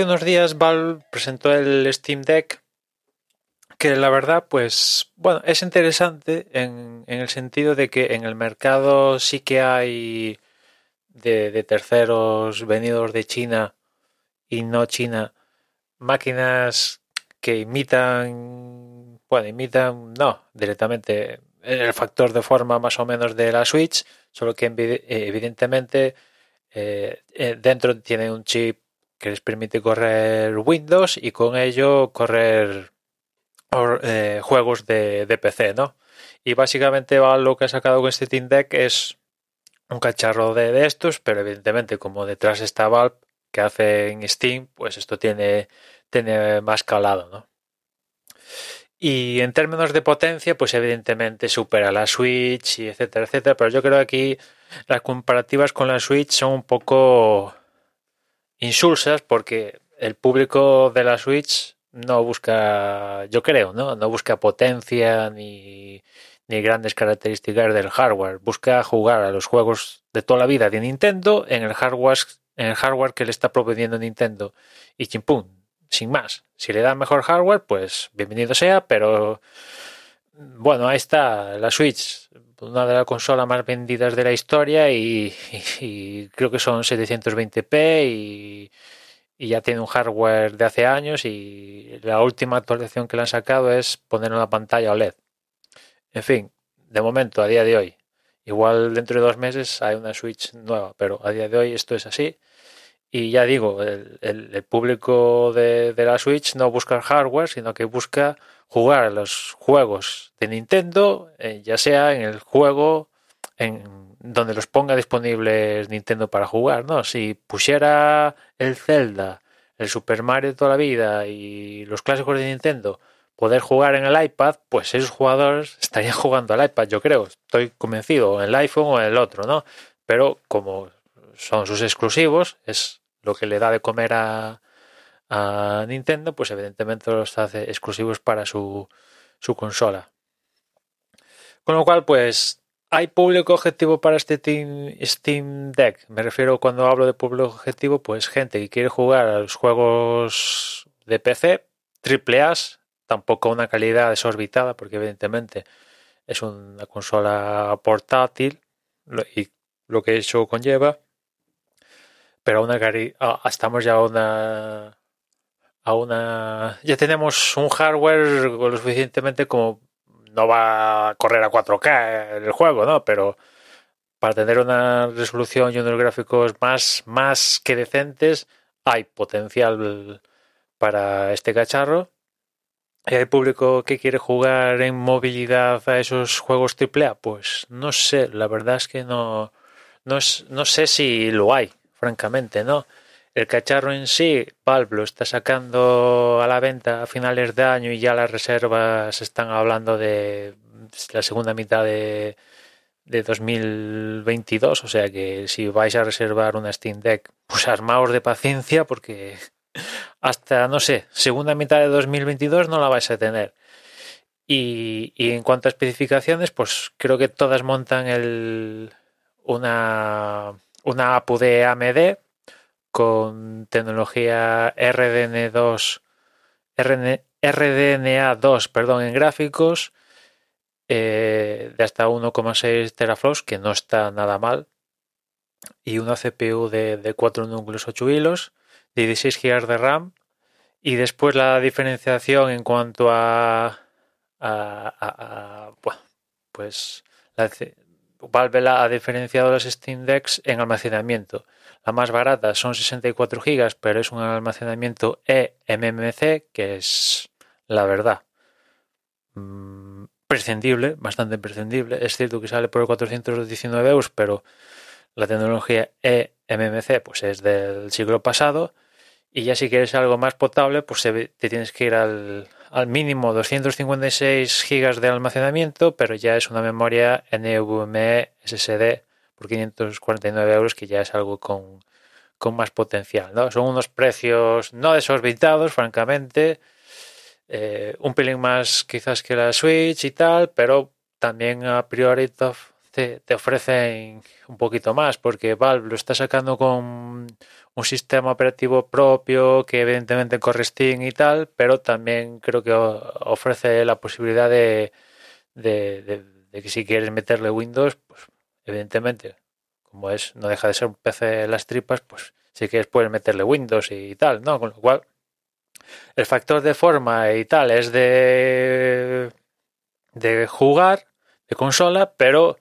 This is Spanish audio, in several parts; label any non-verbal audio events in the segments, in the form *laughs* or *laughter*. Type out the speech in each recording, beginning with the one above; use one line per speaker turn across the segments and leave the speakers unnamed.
hace unos días Valve presentó el Steam Deck, que la verdad, pues, bueno, es interesante en, en el sentido de que en el mercado sí que hay de, terceros venidos de China y no China máquinas que imitan, bueno, imitan, no, directamente el factor de forma más o menos de la Switch, solo que evidentemente eh, eh, dentro tiene un chip que les permite correr Windows y con ello correr eh, juegos de, PC, ¿no? Y básicamente lo que ha sacado con este Team Deck es un cacharro de, de, estos, pero evidentemente como detrás está Valve que hace en Steam, pues esto tiene, tiene más calado, ¿no? Y en términos de potencia, pues evidentemente supera la Switch y etcétera, etcétera. Pero yo creo que aquí las comparativas con la Switch son un poco insulsas porque el público de la Switch no busca, yo creo, ¿no? No busca potencia ni, grandes características del hardware. Busca jugar a los juegos de toda la vida de Nintendo en el hardware, en el hardware que le está proveyendo Nintendo. Y chimpum, sin más. Si le dan mejor hardware, pues bienvenido sea, pero bueno, ahí está la Switch, una de las consolas más vendidas de la historia y, creo que son 720p y, ya tiene un hardware de hace años y la última actualización que le han sacado es poner una pantalla OLED. En fin, de momento, a día de hoy. Igual dentro de dos meses hay una Switch nueva, pero a día de hoy esto es así. Y ya digo, el público de, de, la Switch no busca hardware, sino que busca jugar a los juegos de Nintendo, eh, ya sea en el juego en donde los ponga disponibles Nintendo para jugar, ¿no? Si pusiera el Zelda, el Super Mario toda la vida y los clásicos de Nintendo, poder jugar en el iPad, pues esos jugadores *laughs* estarían jugando al iPad, yo creo, estoy convencido, en el iPhone o en el otro, ¿no? Pero como son sus exclusivos, es lo que le da de comer a, a Nintendo, pues evidentemente los hace exclusivos para su, su consola. Con lo cual, pues hay público objetivo para este team, Steam Deck. Me refiero cuando hablo de público objetivo, pues gente que quiere jugar a los juegos de PC, triple A, tampoco una calidad desorbitada, porque evidentemente es una consola portátil y lo que eso conlleva pero una a, estamos ya a una una ya tenemos un hardware lo suficientemente como no va a correr a 4K el juego, ¿no? Pero para tener una resolución y unos gráficos más más que decentes hay potencial para este cacharro. ¿Y hay público que quiere jugar en movilidad a esos juegos AAA? Pues no sé, la verdad es que no, no, es, no sé si lo hay francamente, ¿no? El cacharro en sí, Valve lo está sacando a la venta a finales de año y ya las reservas están hablando de la segunda mitad de, de 2022, o sea que si vais a reservar una Steam Deck, pues armaos de paciencia porque *laughs* hasta, no sé, segunda mitad de 2022 no la vais a tener. Y, y en cuanto a especificaciones, pues creo que todas montan el, una una APU de AMD con tecnología RDN2, RN, RDNA2 perdón, en gráficos eh, de hasta 1,6 teraflops, que no está nada mal, y una CPU de, de 4 núcleos 8 hilos, de 16 GB de RAM, y después la diferenciación en cuanto a, a, a, pues la, Valve ha diferenciado las Steam Decks en almacenamiento. La más barata son 64 GB, pero es un almacenamiento eMMC, que es la verdad mmm, prescindible, bastante prescindible. Es cierto que sale por 419 euros, pero la tecnología eMMC pues es del siglo pasado. Y ya si quieres algo más potable, pues te tienes que ir al, al mínimo 256 GB de almacenamiento, pero ya es una memoria NVMe SSD por 549 euros, que ya es algo con, con más potencial. ¿no? Son unos precios no desorbitados, francamente, eh, un pelín más quizás que la Switch y tal, pero también a priori te, te, ofrecen un poquito más, porque Valve lo está sacando con un sistema operativo propio que evidentemente corre Steam y tal, pero también creo que ofrece la posibilidad de, de, de que si quieres meterle Windows, pues evidentemente, como es, no deja de ser un PC de las tripas, pues si quieres puedes meterle Windows y tal, ¿no? Con lo cual, el factor de forma y tal es de, de jugar, de consola, pero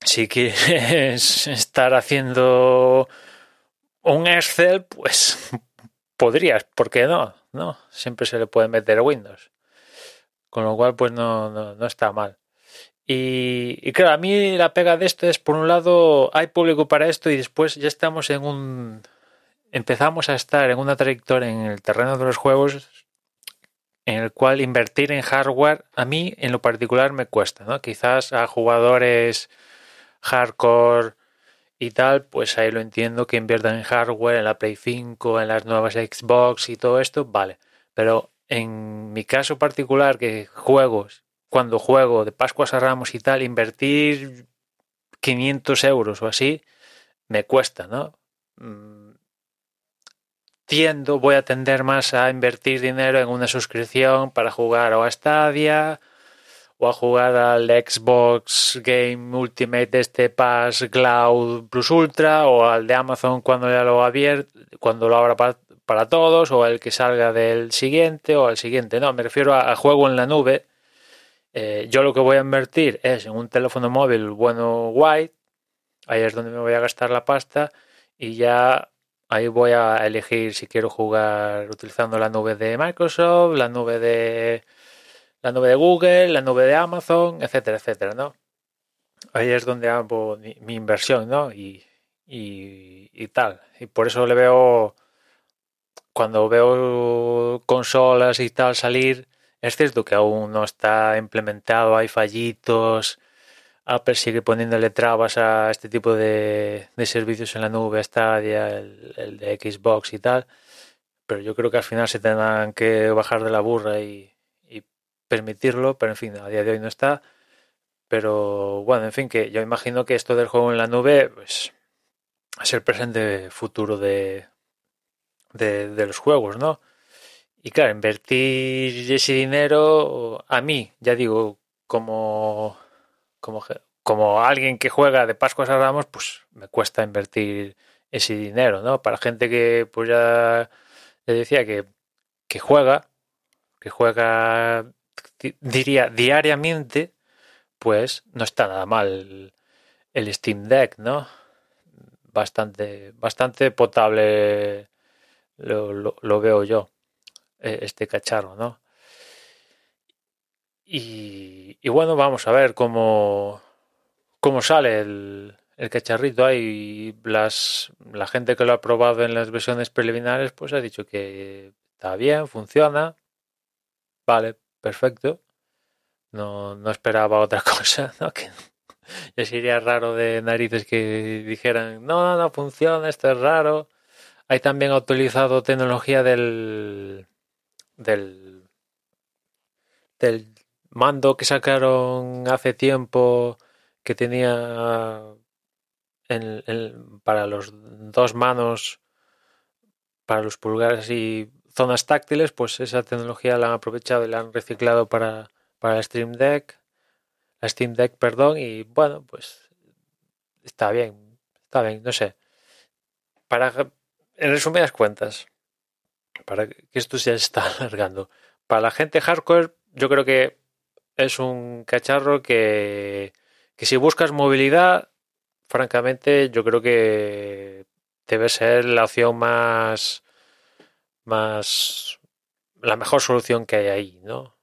si quieres *laughs* estar haciendo un Excel, pues podrías, ¿por qué no? ¿No? Siempre se le puede meter Windows. Con lo cual, pues no, no, no está mal. Y, claro, a mí la pega de esto es, por un lado, hay público para esto y después ya estamos en un... Empezamos a estar en una trayectoria en el terreno de los juegos en el cual invertir en hardware a mí en lo particular me cuesta, ¿no? Quizás a jugadores hardcore y tal, pues ahí lo entiendo que inviertan en hardware, en la Play 5, en las nuevas Xbox y todo esto, vale. Pero en mi caso particular, que juegos cuando juego de Pascuas a Ramos y tal, invertir 500 euros o así, me cuesta, ¿no? Mm, tiendo, voy a tender más a invertir dinero en una suscripción para jugar o a Stadia o a jugar al Xbox Game Ultimate este Pass Cloud Plus Ultra o al de Amazon cuando ya lo abierto, cuando lo abra para, para, todos o el que salga del siguiente o al siguiente, no, me refiero a juego en la nube eh, yo lo que voy a invertir es en un teléfono móvil bueno white, ahí es donde me voy a gastar la pasta y ya ahí voy a elegir si quiero jugar utilizando la nube de Microsoft, la nube de la nube de Google, la nube de Amazon, etcétera, etcétera, ¿no? Ahí es donde hago mi, inversión, ¿no? Y, y, y tal. Y por eso le veo, cuando veo consolas y tal salir, es cierto que aún no está implementado, hay fallitos. Apple sigue poniéndole trabas a este tipo de, servicios en la nube, Stadia, el, el, de Xbox y tal. Pero yo creo que al final se tendrán que bajar de la burra y, permitirlo. Pero en fin, a día de hoy no está. Pero bueno, en fin, que yo imagino que esto del juego en la nube pues, es el presente futuro de los juegos, ¿no? Y claro, invertir ese dinero, a mí, ya digo, como, como, como alguien que juega de Pascuas a Ramos, pues me cuesta invertir ese dinero, ¿no? Para gente que, pues ya le decía que, que juega, que juega, diría, diariamente, pues no está nada mal el Steam Deck, ¿no? Bastante, bastante potable lo, lo veo yo. Eh, este cacharro, ¿no? Y, bueno, vamos a ver cómo, cómo sale el, el cacharrito ahí. Las, la gente que lo ha probado en las versiones preliminares, pues ha dicho que está bien, funciona. Vale, perfecto. No, no esperaba otra *laughs* cosa, ¿no? Que ya sería raro de narices que dijeran, no, no, no funciona, esto es raro. Hay también utilizado tecnología del, del, del mando que sacaron hace tiempo que tenía en, para los dos manos, para los pulgares y zonas táctiles, pues esa tecnología la han aprovechado y la han reciclado para, para Stream Deck, la Steam Deck, perdón, y bueno, pues está bien, está bien, no sé. Para, en resumidas cuentas, para que esto se está *laughs* alargando. Para la gente hardcore, yo creo que es un cacharro que, que si buscas movilidad, francamente, yo creo que debe ser la opción más, más, la mejor solución que hay ahí, ¿no?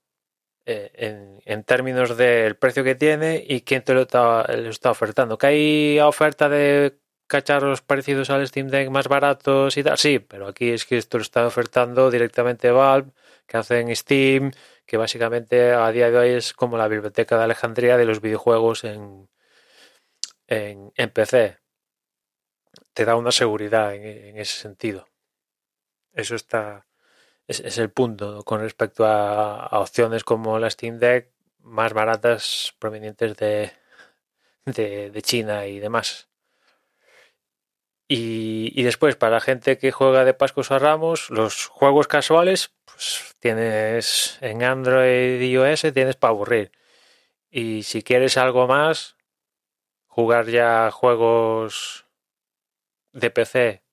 Eh, en, en, términos del precio que tiene y quién te lo está, lo está ofertando. Que hay oferta de cacharros parecidos al Steam Deck más baratos y tal, sí, pero aquí es que esto lo está ofertando directamente Valve, que hacen Steam, que básicamente a día de hoy es como la biblioteca de Alejandría de los videojuegos en, en, PC. Te da una seguridad en, ese sentido. Eso está. Es, el punto con respecto a, opciones como la Steam Deck más baratas provenientes de, de, China y demás. Y, después, para la gente que juega de Pascos a Ramos, los juegos casuales, pues tienes en Android y iOS, tienes para aburrir. Y si quieres algo más, jugar ya juegos de PC,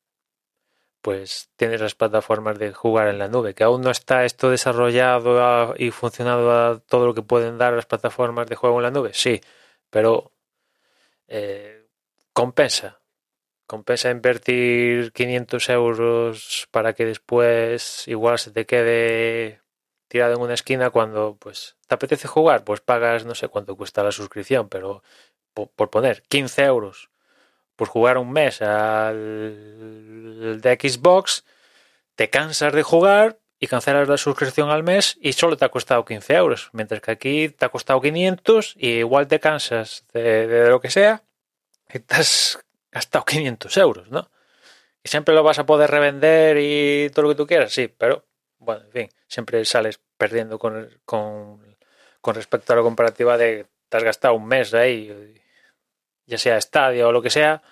pues tienes las plataformas de jugar en la nube, que aún no está esto desarrollado y funcionado a todo lo que pueden dar las plataformas de juego en la nube, sí, pero eh, compensa. Compensa invertir 500 euros para que después igual se te quede tirado en una esquina cuando pues te apetece jugar, pues pagas no sé cuánto cuesta la suscripción, pero por, poner 15 euros por jugar un mes al de Xbox, te cansas de jugar y cancelas la suscripción al mes y solo te ha costado 15 euros, mientras que aquí te ha costado 500 y igual te cansas de lo que sea has gastado 500 euros, ¿no? Y siempre lo vas a poder revender y todo lo que tú quieras, sí, pero bueno, en fin, siempre sales perdiendo con, con, respecto a la comparativa de te has gastado un mes ahí, ya sea estadio o lo que sea.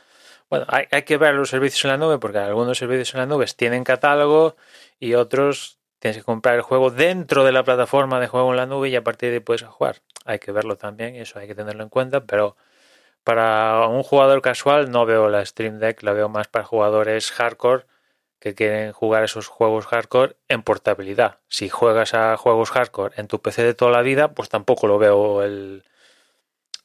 Bueno, hay, hay que ver los servicios en la nube porque algunos servicios en la nube tienen catálogo y otros tienes que comprar el juego dentro de la plataforma de juego en la nube y a partir de ahí puedes jugar. Hay que verlo también eso hay que tenerlo en cuenta, pero para un jugador casual no veo la Stream Deck, la veo más para jugadores hardcore que quieren jugar esos juegos hardcore en portabilidad. Si juegas a juegos hardcore en tu PC de toda la vida, pues tampoco lo veo el,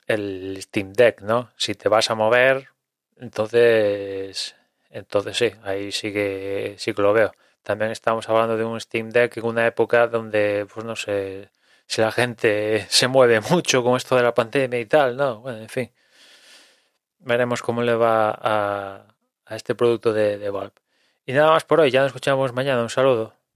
el Steam Deck, ¿no? Si te vas a mover, entonces, entonces sí, ahí sí que, sí que lo veo. También estamos hablando de un Steam Deck en una época donde, pues no sé, si la gente *laughs* se mueve mucho con esto de la pandemia y tal, ¿no? Bueno, en fin veremos cómo le va a, a este producto de, de Valve. Y nada más por hoy, ya nos escuchamos mañana. Un saludo.